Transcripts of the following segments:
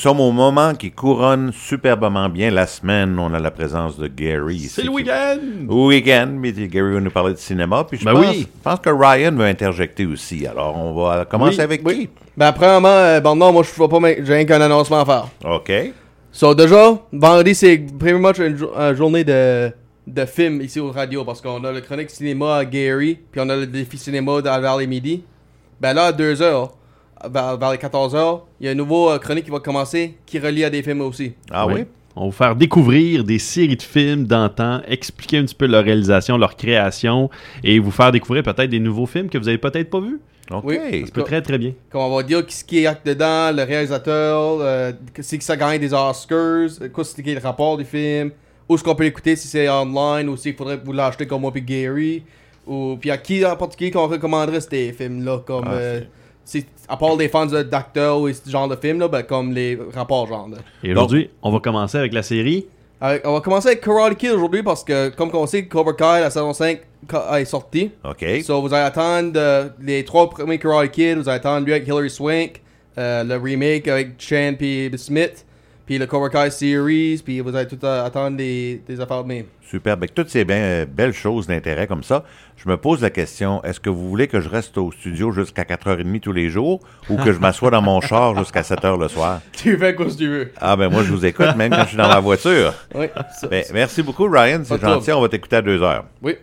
Nous sommes au moment qui couronne superbement bien la semaine. On a la présence de Gary. C'est le week-end! Week-end, mais Gary va nous parler de cinéma. Puis je, Ben pense, oui. je pense que Ryan va interjecter aussi. Alors, on va commencer Oui, avec oui. Ben, premièrement, euh, bon, non, moi, je vois pas, mais j'ai rien qu'un annoncement à faire. qui? OK. So, déjà, vendredi, c'est pretty much une, jo- une journée de, de films ici au radio parce qu'on a le chronique cinéma à Gary, puis on a le défi cinéma dans vers les midi. Ben là, à 2h, vers, vers les 14h, il y a un nouveau euh, chronique qui va commencer qui relie à des films aussi. Ah oui? On va vous faire découvrir des séries de films d'antan, expliquer un petit peu leur réalisation, leur création et vous faire découvrir peut-être des nouveaux films que vous avez peut-être pas vus. OK. Oui. Ça peut très très bien. Comme on va dire qui ce qui est acte dedans, le réalisateur, euh, c'est que ça gagne des Oscars, euh, quoi c'est qui est le rapport du film, où est-ce qu'on peut l'écouter si c'est online ou s'il faudrait vous l'acheter comme moi puis Gary, ou puis à qui en particulier qu'on recommanderait ces films-là, comme Ah, euh, à part des fans de- d'acteurs ou ce genre de films là, ben comme les rapports genre. là. Et aujourd'hui, on va commencer avec la série. Avec- on va commencer avec Karate Kid aujourd'hui parce que comme on sait Cobra Kai la saison 5 ca- est sortie. OK. So, vous allez attendre euh, les trois premiers Karate Kid, vous allez attendre lui avec Hilary Swank, euh, le remake avec Chan puis Smith, puis le Cobra series, puis vous allez tout euh, attendre des, des affaires de même. Super. Avec toutes ces ben- euh, belles choses d'intérêt comme ça, je me pose la question, est-ce que vous voulez que je reste au studio jusqu'à 4h30 tous les jours ou que je m'assoie dans mon char jusqu'à 7h le soir? Tu fais quoi si tu veux. Ah ben moi, je vous écoute même quand je suis dans la voiture. Oui, ça- Ben, merci beaucoup, Ryan. C'est gentil. On va t'écouter à 2h. oui.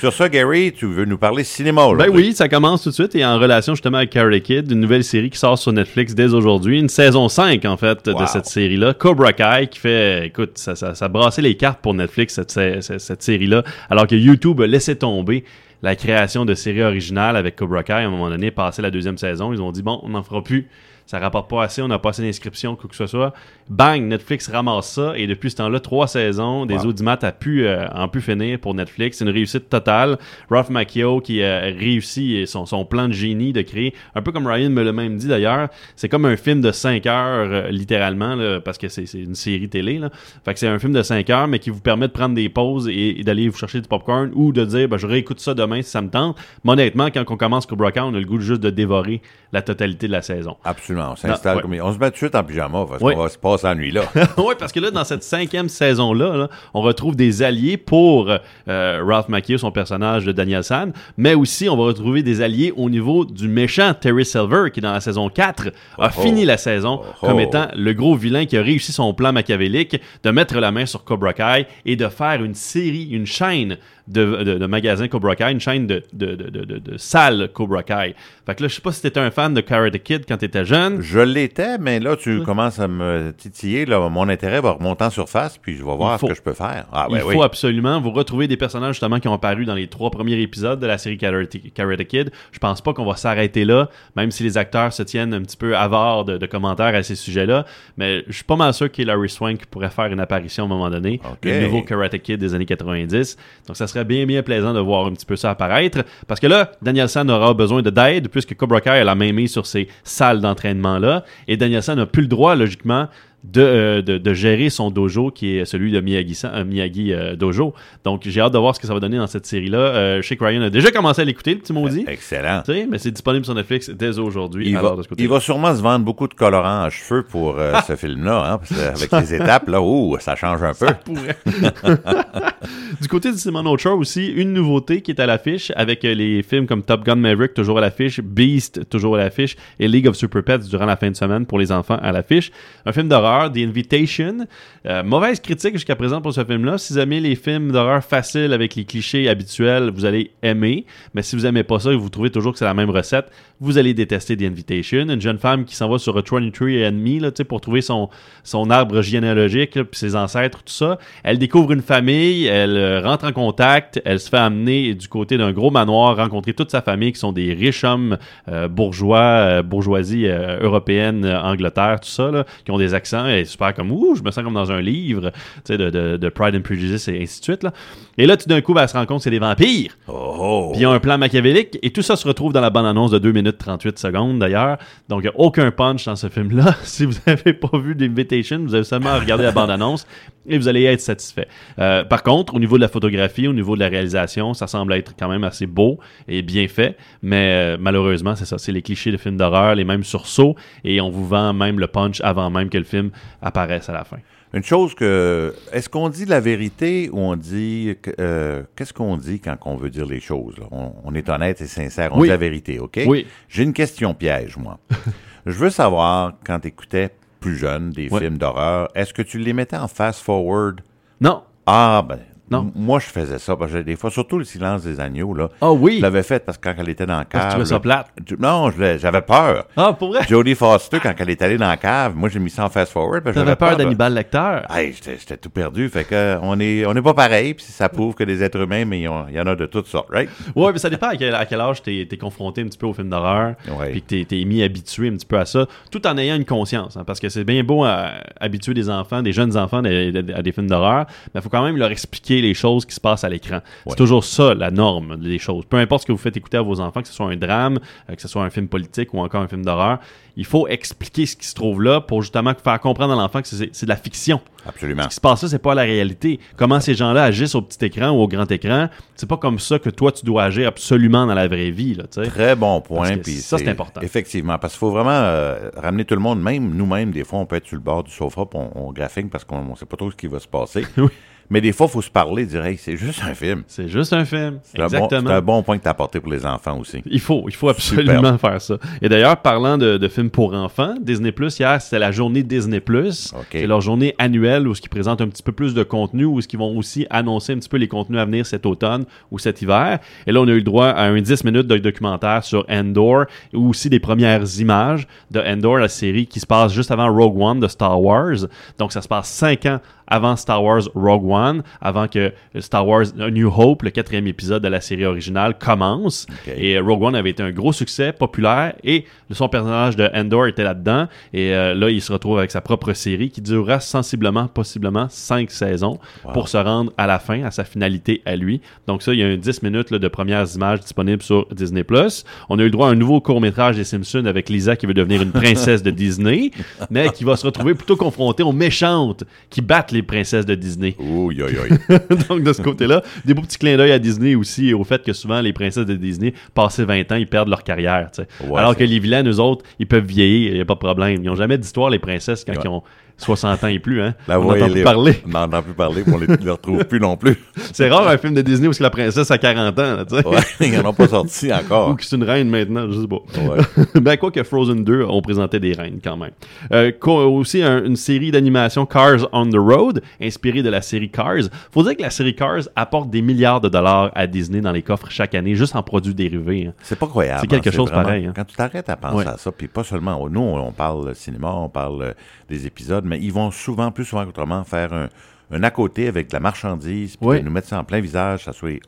Sur ça, Gary, tu veux nous parler cinéma Ben oui, ça commence tout de suite et en relation justement avec Karate Kid, une nouvelle série qui sort sur Netflix dès aujourd'hui, une saison 5 en fait Wow. de cette série-là, Cobra Kai qui fait, écoute, ça, ça, ça brassait les cartes pour Netflix cette, cette, cette série-là, alors que YouTube a laissé tomber la création de séries originales avec Cobra Kai à un moment donné, passé la deuxième saison, ils ont dit bon, on n'en fera plus. Ça rapporte pas assez, on n'a pas assez d'inscriptions, quoi que ce soit. Bang, Netflix ramasse ça et depuis ce temps-là, trois saisons, des Wow. audimat a pu, euh, en pu finir pour Netflix. C'est une réussite totale. Ralph Macchio qui a réussi son, son plan de génie de créer, un peu comme Ryan me l'a même dit d'ailleurs, c'est comme un film de 5 heures, euh, littéralement, là, parce que c'est une série télé. Là. Fait que c'est un film de 5 heures, mais qui vous permet de prendre des pauses et, et d'aller vous chercher du popcorn ou de dire, ben, je réécoute ça demain si ça me tente. Mais honnêtement, quand on commence Cobra Kai, on a le goût juste de dévorer la totalité de la saison. Absolument. On s'installe ouais. comme... On se met tout de suite en pyjama parce qu'on va se passer la nuit là. oui, parce que là, dans cette cinquième saison-là, là, on retrouve des alliés pour euh, Ralph Macchio, son personnage de Daniel San, mais aussi on va retrouver des alliés au niveau du méchant Terry Silver, qui dans la saison 4 a Oh, fini la saison oh. comme étant le gros vilain qui a réussi son plan machiavélique de mettre la main sur Cobra Kai et de faire une série, une chaîne de, de, de magasins Cobra Kai, une chaîne de, de, de, de, de- de salles Cobra Kai. Fait que là, je sais pas si t'étais un fan de Karate Kid quand t'étais jeune. Je l'étais, mais là, tu commences à me titiller. Là, mon intérêt va remonter en surface, puis je vais voir faut- ce que je peux faire. Ah, Il ben faut absolument vous retrouver des personnages justement qui ont apparu dans les trois premiers épisodes de la série Karate, Karate Kid. Je pense pas qu'on va s'arrêter là, même si les acteurs se tiennent un petit peu avares de, commentaires à ces sujets-là. Mais je suis pas mal sûr qu'Hilary Swank pourrait faire une apparition à un moment donné, Ok. le nouveau Karate Kid des années 90. Donc ça serait bien bien plaisant de voir un petit peu ça apparaître, parce que là, Daniel San aura besoin de d'aide puisque Cobra Kai a la main sur ces salles d'entraînement là, et Daniel San n'a plus le droit logiquement de, euh, de, de gérer son dojo qui est celui de Miyagi, euh, Miyagi euh, Dojo. Donc j'ai hâte de voir ce que ça va donner dans cette série-là. Que Ryan a déjà commencé à l'écouter, le petit maudit. Excellent. Tu sais, mais c'est disponible sur Netflix dès aujourd'hui. Il va, de il sûrement se vendre beaucoup de colorants à cheveux pour ce film-là, hein, parce que avec les étapes, là, ouh, ça change un peu. pourrait. du côté du Simon Ochoa aussi, une nouveauté qui est à l'affiche avec les films comme Top Gun Maverick toujours à l'affiche, Beast toujours à l'affiche et League of Super Pets durant la fin de semaine pour les enfants à l'affiche. Un film d'horreur, The Invitation. Euh, mauvaise critique jusqu'à présent pour ce film-là. Si vous aimez les films d'horreur faciles avec les clichés habituels, vous allez aimer. Mais si vous aimez pas ça et vous trouvez toujours que c'est la même recette, vous allez détester The Invitation. Une jeune femme qui s'en va sur a 23 Enemy là, tu sais, pour trouver son, son arbre généalogique, là, puis ses ancêtres, tout ça. Elle découvre une famille, elle euh, rentre en contact, elle se fait amener du côté d'un gros manoir, rencontrer toute sa famille qui sont des riches hommes euh, bourgeois, bourgeoisie européenne, Angleterre, tout ça, là, qui ont des accents elle est super comme, ouh, je me sens comme dans un livre, tu sais, de, de, de Pride and Prejudice et ainsi de suite, là. Et là, tout d'un coup, ben, elle se rend compte que c'est des vampires. Oh! Puis il y a un plan machiavélique, et tout ça se retrouve dans la bande-annonce de 2 minutes 38 secondes, d'ailleurs. Donc, il n'y a aucun punch dans ce film-là. Si vous n'avez pas vu l'Invitation, vous avez seulement regardé la bande-annonce, et vous allez être satisfait. Euh, par contre, au niveau de la photographie, au niveau de la réalisation, ça semble être quand même assez beau et bien fait, mais euh, malheureusement, c'est ça, c'est les clichés de films d'horreur, les mêmes sursauts, et on vous vend même le punch avant même que le film apparaisse à la fin. Une chose que. Est-ce qu'on dit la vérité ou on dit. euh, Qu'est-ce qu'on dit quand on veut dire les choses? là? On, on est honnête et sincère. On Oui. dit la vérité, OK? Oui. J'ai une question piège, moi. Je veux savoir, quand tu écoutais plus jeune des films d'horreur, est-ce que tu les mettais en fast-forward? Non. Ah, ben. Non? Moi, je faisais ça. Parce que des fois, surtout le silence des agneaux, là. Ah oui. Je l'avais fait parce que quand elle était dans la Parce que cave. tu ça plate. tu- Non, j'avais peur. Ah, pour vrai? Jodie Foster, quand elle est allée dans la cave, moi, j'ai mis ça en fast-forward. T'avais peur de- d'Hannibal Lecter? Hey, j'étais tout perdu. Fait que euh, on est on n'est pas pareil, puis ça prouve que des êtres humains, mais il y en- a de toutes sortes, right? Ouais, mais ça dépend à quel, à quel âge t'es es confronté un petit peu au film d'horreur, Ouais. puis que t'es t'es mis habitué un petit peu à ça, tout en ayant une conscience, hein, parce que c'est bien beau à, habituer des enfants, des jeunes enfants à des films d'horreur, mais il faut quand même leur expliquer les choses qui se passent à l'écran. C'est toujours ça la norme des choses. Peu importe ce que vous faites écouter à vos enfants, que ce soit un drame, euh, que ce soit un film politique ou encore un film d'horreur, il faut expliquer ce qui se trouve là pour justement faire comprendre à l'enfant que c'est de la fiction. Absolument. Ce qui se passe là, c'est pas la réalité. Comment ces gens-là agissent au petit écran ou au grand écran, c'est pas comme ça que toi tu dois agir absolument dans la vraie vie, là. Très bon point. Puis ça, c'est important. Effectivement, parce qu'il faut vraiment euh, ramener tout le monde, même nous-mêmes, des fois, on peut être sur le bord du sofa, on, on graphique parce qu'on ne sait pas trop ce qui va se passer. Oui. Mais des fois, il faut se parler, dire, hey, c'est juste un film. C'est juste un film. C'est un, bon, Exactement. un bon point que tu as apporté pour les enfants aussi. Il faut, il faut absolument faire ça. Et d'ailleurs, parlant de, de films pour enfants, Disney Plus hier, c'était la journée Disney Plus. OK. C'est leur journée annuelle où ce qui présente un petit peu plus de contenu, où ce qu'ils vont aussi annoncer un petit peu les contenus à venir cet automne ou cet hiver. Et là, on a eu le droit à un 10 minutes de documentaire sur Endor, ou aussi des premières images de Endor, la série qui se passe juste avant Rogue One de Star Wars. Donc, ça se passe 5 ans avant Star Wars Rogue One, avant que Star Wars New Hope, le quatrième épisode de la série originale, commence. Et euh, Rogue One avait été un gros succès, populaire, et son personnage de Endor était là-dedans. Et euh, là, il se retrouve avec sa propre série qui durera sensiblement, possiblement, cinq saisons Wow. pour se rendre à la fin, à sa finalité à lui. Donc ça, il y a un 10 minutes là, de premières images disponibles sur Disney+. On a eu le droit à un nouveau court-métrage des Simpsons avec Lisa qui veut devenir une princesse de Disney, mais qui va se retrouver plutôt confrontée aux méchantes qui battent les princesses de Disney. Ouh, yo. Donc, de ce côté-là, des beaux petits clins d'œil à Disney aussi et au fait que souvent, les princesses de Disney, passé 20 ans, ils perdent leur carrière. Ouais, Alors que les vilains, eux autres, ils peuvent vieillir, il n'y a pas de problème. Ils n'ont jamais d'histoire, les princesses, quand Ouais. ils ont 60 ans et plus. Hein. La On voix n'entend est plus parler. On n'entend plus parler, on ne les retrouve plus non plus. C'est rare un film de Disney où c'est la princesse a 40 ans. tu sais. Ouais, ils n'en ont pas sorti Ou encore. que c'est une reine maintenant, je sais pas. Ouais. ben, quoi que Frozen 2, on présentait des reines quand même. Euh, aussi, un- une série d'animation Cars on the Road, inspirée de la série Cars. Faut dire que la série Cars apporte des milliards de dollars à Disney dans les coffres chaque année, juste en produits dérivés. hein. C'est pas croyable. C'est quelque hein, chose vraiment- pareil, hein. Quand tu t'arrêtes à penser Ouais. à ça, puis pas seulement, nous, on parle cinéma, on parle des épisodes, mais ils vont souvent, plus souvent qu'autrement, faire un, un à côté avec de la marchandise, puis nous mettre ça en plein visage, ça soit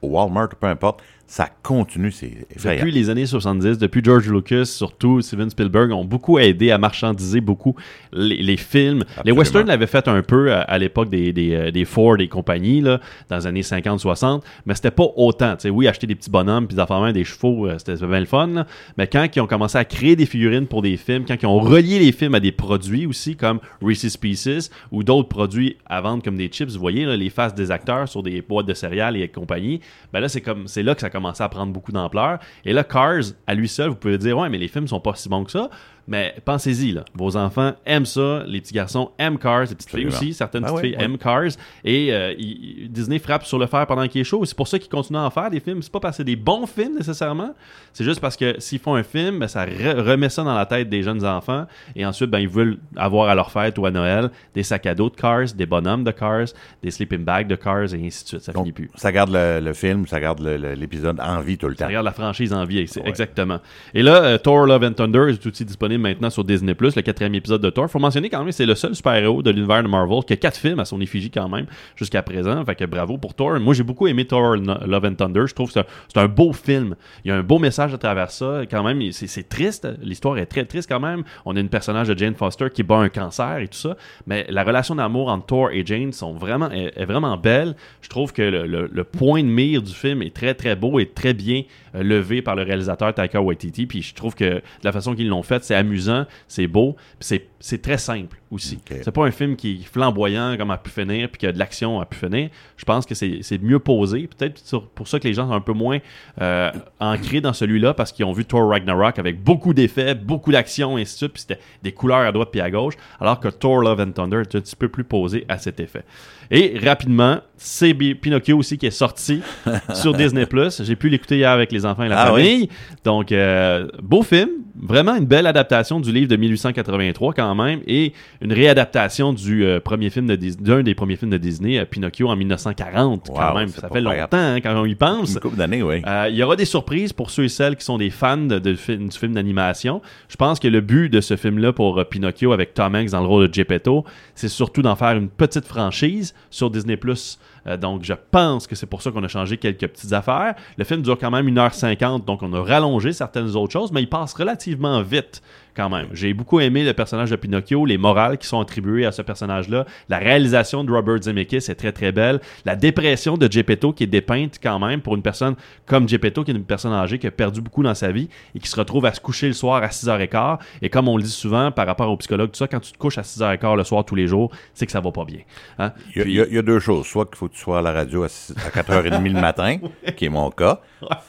au Walmart ou peu importe, ça continue, c'est effrayant. Depuis les années 70, depuis George Lucas, surtout Steven Spielberg, ont beaucoup aidé à marchandiser beaucoup les, les films. Les westerns l'avaient fait un peu à, à l'époque des, des, euh, des Ford et compagnie, là, dans les années 50-60, mais c'était pas autant. Oui, acheter des petits bonhommes puis des des chevaux, euh, c'était c'était bien le fun. là. Mais quand ils ont commencé à créer des figurines pour des films, quand ils ont relié les films à des produits aussi, comme Reese's Pieces ou d'autres produits à vendre comme des chips, vous voyez là, les faces des acteurs sur des boîtes de céréales et compagnie, ben là, c'est comme c'est là que ça a commencé à prendre beaucoup d'ampleur. Et là, Cars, à lui seul, vous pouvez dire, ouais, mais les films sont pas si bons que ça. Mais pensez-y, là. Vos enfants aiment ça. Les petits garçons aiment Cars. Les petites filles aussi. Certaines Ah petites filles aiment Cars. Et euh, il- Disney frappe sur le fer pendant qu'il est chaud. C'est pour ça qu'ils continuent à en faire des films. C'est pas parce que c'est des bons films nécessairement. C'est juste parce que s'ils font un film, ben, ça re- remet ça dans la tête des jeunes enfants. Et ensuite, ben, ils veulent avoir à leur fête ou à Noël des sacs à dos de Cars, des bonhommes de Cars, des sleeping bags de Cars et ainsi de suite. Ça Donc, finit plus. ça garde le, le film, ça garde l'épisode en vie tout le temps. Ça regarde la franchise en vie, Ouais. exactement. Et là, euh, Thor Love and Thunder est aussi disponible maintenant sur Disney+, le quatrième épisode de Thor. Faut mentionner quand même c'est le seul super-héros de l'univers de Marvel qui a quatre films à son effigie quand même jusqu'à présent. Fait que bravo pour Thor. Moi, j'ai beaucoup aimé Thor Love and Thunder. Je trouve que c'est un, beau film. Il y a un beau message à travers ça. Quand même, c'est, triste. L'histoire est très triste quand même. On a une personnage de Jane Foster qui bat un cancer et tout ça. Mais la relation d'amour entre Thor et Jane sont vraiment, est, vraiment belle. Je trouve que le, point de mire du film est très très beau et très bien euh, levé par le réalisateur Taika Waititi. Puis je trouve que la façon qu'ils l'ont fait, c'est amusant, c'est beau, c'est, très simple aussi. C'est pas un film qui est flamboyant comme a pu finir, puis qu'il y a de l'action a pu finir. Je pense que c'est, mieux posé. Peut-être pour ça que les gens sont un peu moins euh, ancrés dans celui-là parce qu'ils ont vu Thor Ragnarok avec beaucoup d'effets, beaucoup d'action, et ainsi de suite, puis c'était des couleurs à droite puis à gauche, alors que Thor Love and Thunder est un petit peu plus posé à cet effet. Et rapidement, c'est Pinocchio aussi qui est sorti sur Disney+. J'ai pu l'écouter hier avec les enfants et la Ah oui? famille. Donc, euh, beau film. Vraiment une belle adaptation du livre de 1883 quand même et une réadaptation du euh, premier film de d'un des premiers films de Disney, euh, Pinocchio en 1940 quand même. Ça fait longtemps hein, quand on y pense. Une couple d'années, oui. Euh, il y aura des surprises pour ceux et celles qui sont des fans de, du film d'animation. Je pense que le but de ce film-là pour Pinocchio avec Tom Hanks dans le rôle de Geppetto, c'est surtout d'en faire une petite franchise sur Disney+. Donc, je pense que c'est pour ça qu'on a changé quelques petites affaires. Le film dure quand même 1h50, donc on a rallongé certaines autres choses, mais il passe relativement vite quand même. J'ai beaucoup aimé le personnage de Pinocchio, les morales qui sont attribuées à ce personnage-là. La réalisation de Robert Zemeckis est très très belle. La dépression de Geppetto qui est dépeinte quand même pour une personne comme Geppetto qui est une personne âgée qui a perdu beaucoup dans sa vie et qui se retrouve à se coucher le soir à 6h15. Et comme on le dit souvent par rapport aux psychologues, tout ça, quand tu te couches à 6h15 le soir tous les jours, c'est que ça va pas bien. Hein? Il y, a, il y deux choses. Soit qu'il faut que tu sois à la radio à, six- à 4h30 le matin, qui est mon cas,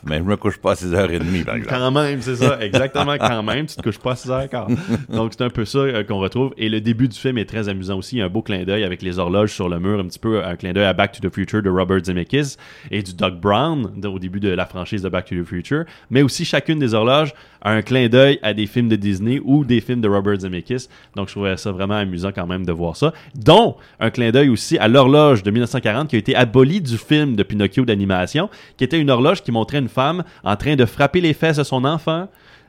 mais je me couche pas à 6h30, par exemple. Quand même, c'est ça, exactement quand même. Tu te couches pas à 6h15. Donc, c'est un peu ça euh, qu'on retrouve. Et le début du film est très amusant aussi. Il y a un beau clin d'œil avec les horloges sur le mur, un petit peu un clin d'œil à Back to the Future de Robert Zemeckis et du Doc Brown au début de la franchise de Back to the Future. Mais aussi, chacune des horloges a un clin d'œil à des films de Disney ou des films de Robert Zemeckis. Donc, je trouvais ça vraiment amusant quand même de voir ça. Dont un clin d'œil aussi à l'horloge de 1940 qui a été abolie du film de Pinocchio d'animation, qui était une horloge qui montrait une femme en train de frapper les fesses de son enfant.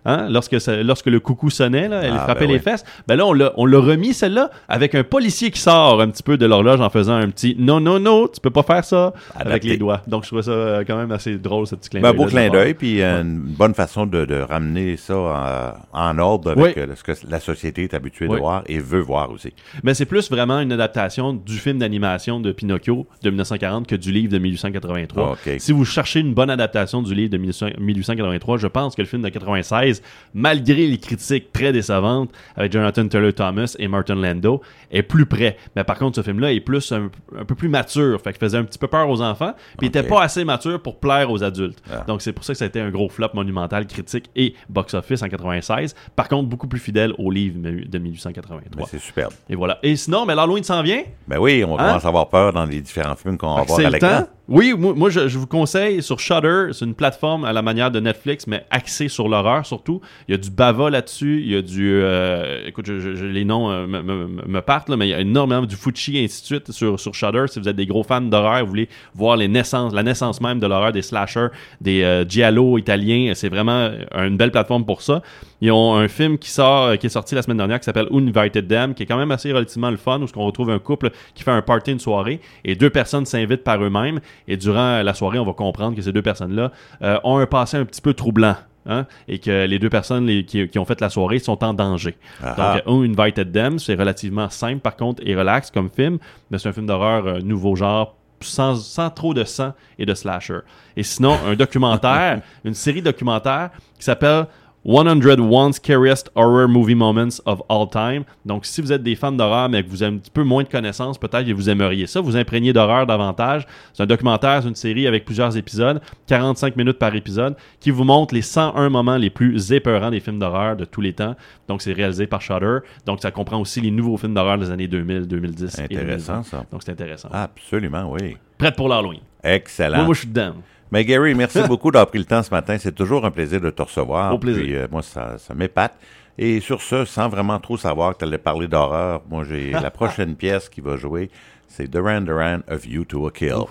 Hein, lorsque, ça- lorsque le coucou sonnait, là, elle Ah, frappait ben les oui. fesses. Ben là, on l'a, on l'a remis celle-là avec un policier qui sort un petit peu de l'horloge en faisant un petit non, non, non, tu peux pas faire ça avec les doigts. Donc, je trouvais ça euh, quand même assez drôle, ce petit clin Ben, d'œil. beau clin d'œil, puis euh, une bonne façon de, de ramener ça en, en ordre avec Oui. euh, ce que la société est habituée Oui. de voir et veut voir aussi. Mais c'est plus vraiment une adaptation du film d'animation de Pinocchio de 1940 que du livre de 1883. Ok. Si vous cherchez une bonne adaptation du livre de 1900 1883, je pense que le film de 96, malgré les critiques très décevantes avec Jonathan Taylor Thomas et Martin Lando, est plus près. Mais par contre, ce film-là est plus un, un peu plus mature, fait qu'il faisait un petit peu peur aux enfants, puis il Ok. était pas assez mature pour plaire aux adultes. Ah. Donc c'est pour ça que ça a été un gros flop monumental critique et box-office en 96. Par contre, beaucoup plus fidèle au livre de 1883. Mais c'est superbe. Et voilà. Et sinon, mais l'Halloween s'en vient? Ben oui, on Hein? commence à avoir peur dans les différents films qu'on va voir C'est à l'écran. Oui, moi, je, vous conseille sur Shudder, c'est une plateforme à la manière de Netflix, mais axée sur l'horreur surtout. Il y a du Bava là-dessus, il y a du, euh, écoute, je- les noms euh, me, partent là, mais il y a énormément du Fucci et ainsi de suite sur Shudder. Si vous êtes des gros fans d'horreur, vous voulez voir la naissance même de l'horreur des slashers, des euh, giallo italiens, c'est vraiment une belle plateforme pour ça. Ils ont un film qui sort, euh, qui est sorti la semaine dernière, qui s'appelle Uninvited Them, qui est quand même assez relativement le fun, où on retrouve un couple qui fait un party une soirée et deux personnes s'invitent par eux-mêmes. Et durant la soirée, on va comprendre que ces deux personnes-là euh, ont un passé un petit peu troublant. hein, et que les deux personnes les- qui, qui ont fait la soirée sont en danger. Ah Donc, euh, Uninvited Them, c'est relativement simple par contre et relax comme film, mais c'est un film d'horreur euh, nouveau genre sans, sans trop de sang et de slasher. Et sinon, un documentaire, une série documentaire qui s'appelle 101 Scariest Horror Movie Moments of All Time. Donc, si vous êtes des fans d'horreur, mais que vous avez un petit peu moins de connaissances, peut-être que vous aimeriez ça, vous imprégner d'horreur davantage. C'est un documentaire, c'est une série avec plusieurs épisodes, 45 minutes par épisode, qui vous montre les 101 moments les plus épeurants des films d'horreur de tous les temps. Donc, c'est réalisé par Shudder. Donc, ça comprend aussi les nouveaux films d'horreur des années 2000, 2010 et Intéressant, 2020. ça. Donc, c'est intéressant. Absolument, oui. Prête pour l'Halloween. Excellent. Moi, moi, je suis dedans. Mais Gary, merci beaucoup d'avoir pris le temps ce matin. C'est toujours un plaisir de te recevoir. Au plaisir. Puis, euh, moi, ça, ça m'épate. Et sur ce, sans vraiment trop savoir que tu allais parler d'horreur, moi, j'ai la prochaine pièce qui va jouer. C'est Duran Duran of You to a Kill.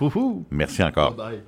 Merci encore. Bye.